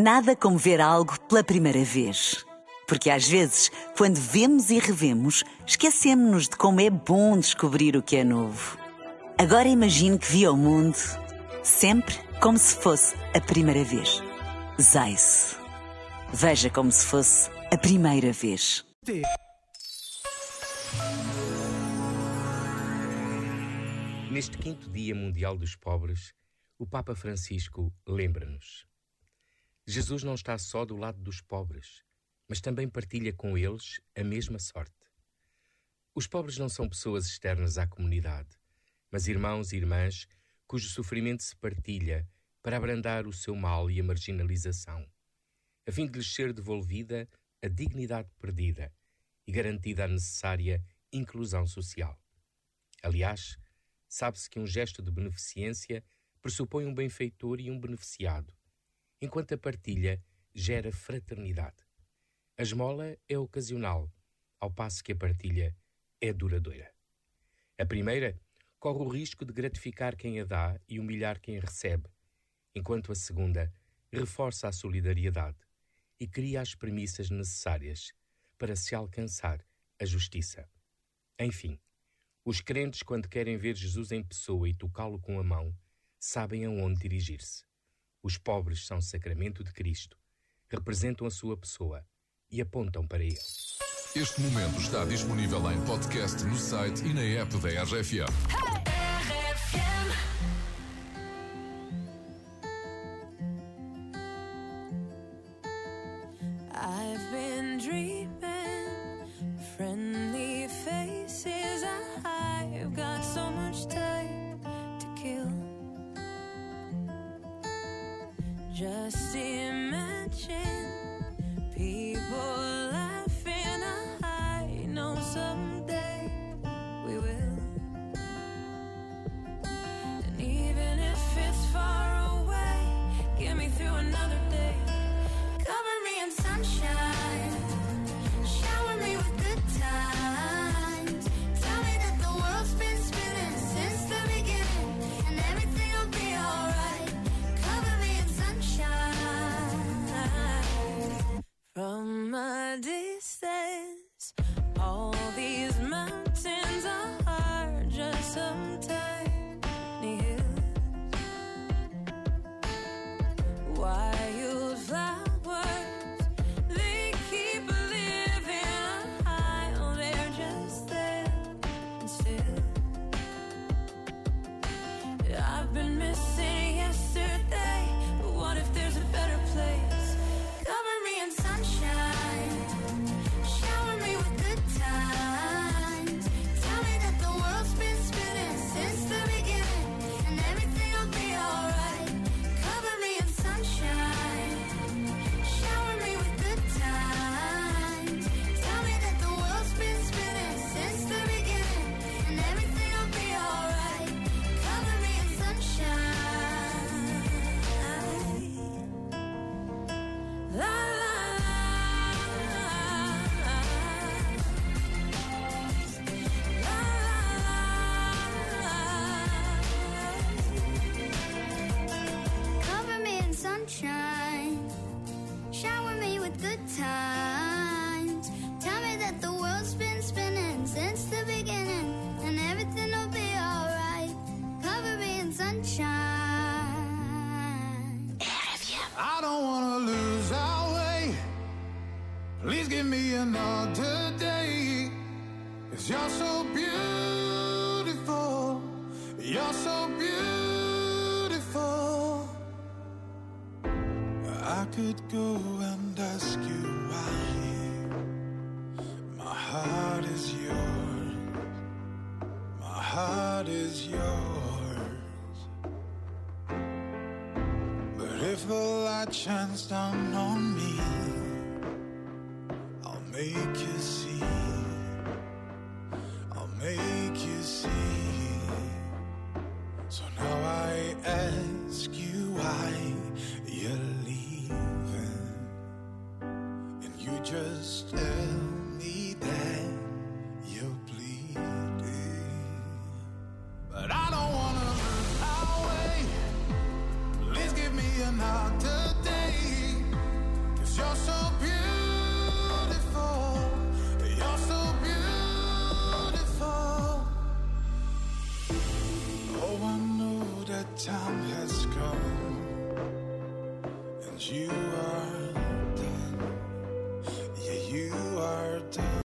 Nada como ver algo pela primeira vez. Porque às vezes, quando vemos e revemos, esquecemos-nos de como é bom descobrir o que é novo. Agora imagine que viu o mundo sempre como se fosse a primeira vez. Zais. Veja como se fosse a primeira vez. Neste quinto Dia Mundial dos Pobres, o Papa Francisco lembra-nos Jesus não está só do lado dos pobres, mas também partilha com eles a mesma sorte. Os pobres não são pessoas externas à comunidade, mas irmãos e irmãs cujo sofrimento se partilha para abrandar o seu mal e a marginalização, a fim de lhes ser devolvida a dignidade perdida e garantida a necessária inclusão social. Aliás, sabe-se que um gesto de beneficência pressupõe um benfeitor e um beneficiado enquanto a partilha gera fraternidade. A esmola é ocasional, ao passo que a partilha é duradoura. A primeira corre o risco de gratificar quem a dá e humilhar quem a recebe, enquanto a segunda reforça a solidariedade e cria as premissas necessárias para se alcançar a justiça. Enfim, os crentes, quando querem ver Jesus em pessoa e tocá-lo com a mão, sabem aonde dirigir-se. Os pobres são sacramento de Cristo, representam a sua pessoa e apontam para ele. Este momento está disponível em podcast no site e na app da RFM. Just imagine people don't wanna lose our way. Please give me another day. Cause you're so beautiful. You're so beautiful. I could go and ask you why. Shines down on me, I'll make you see. I'll make time has come, and you are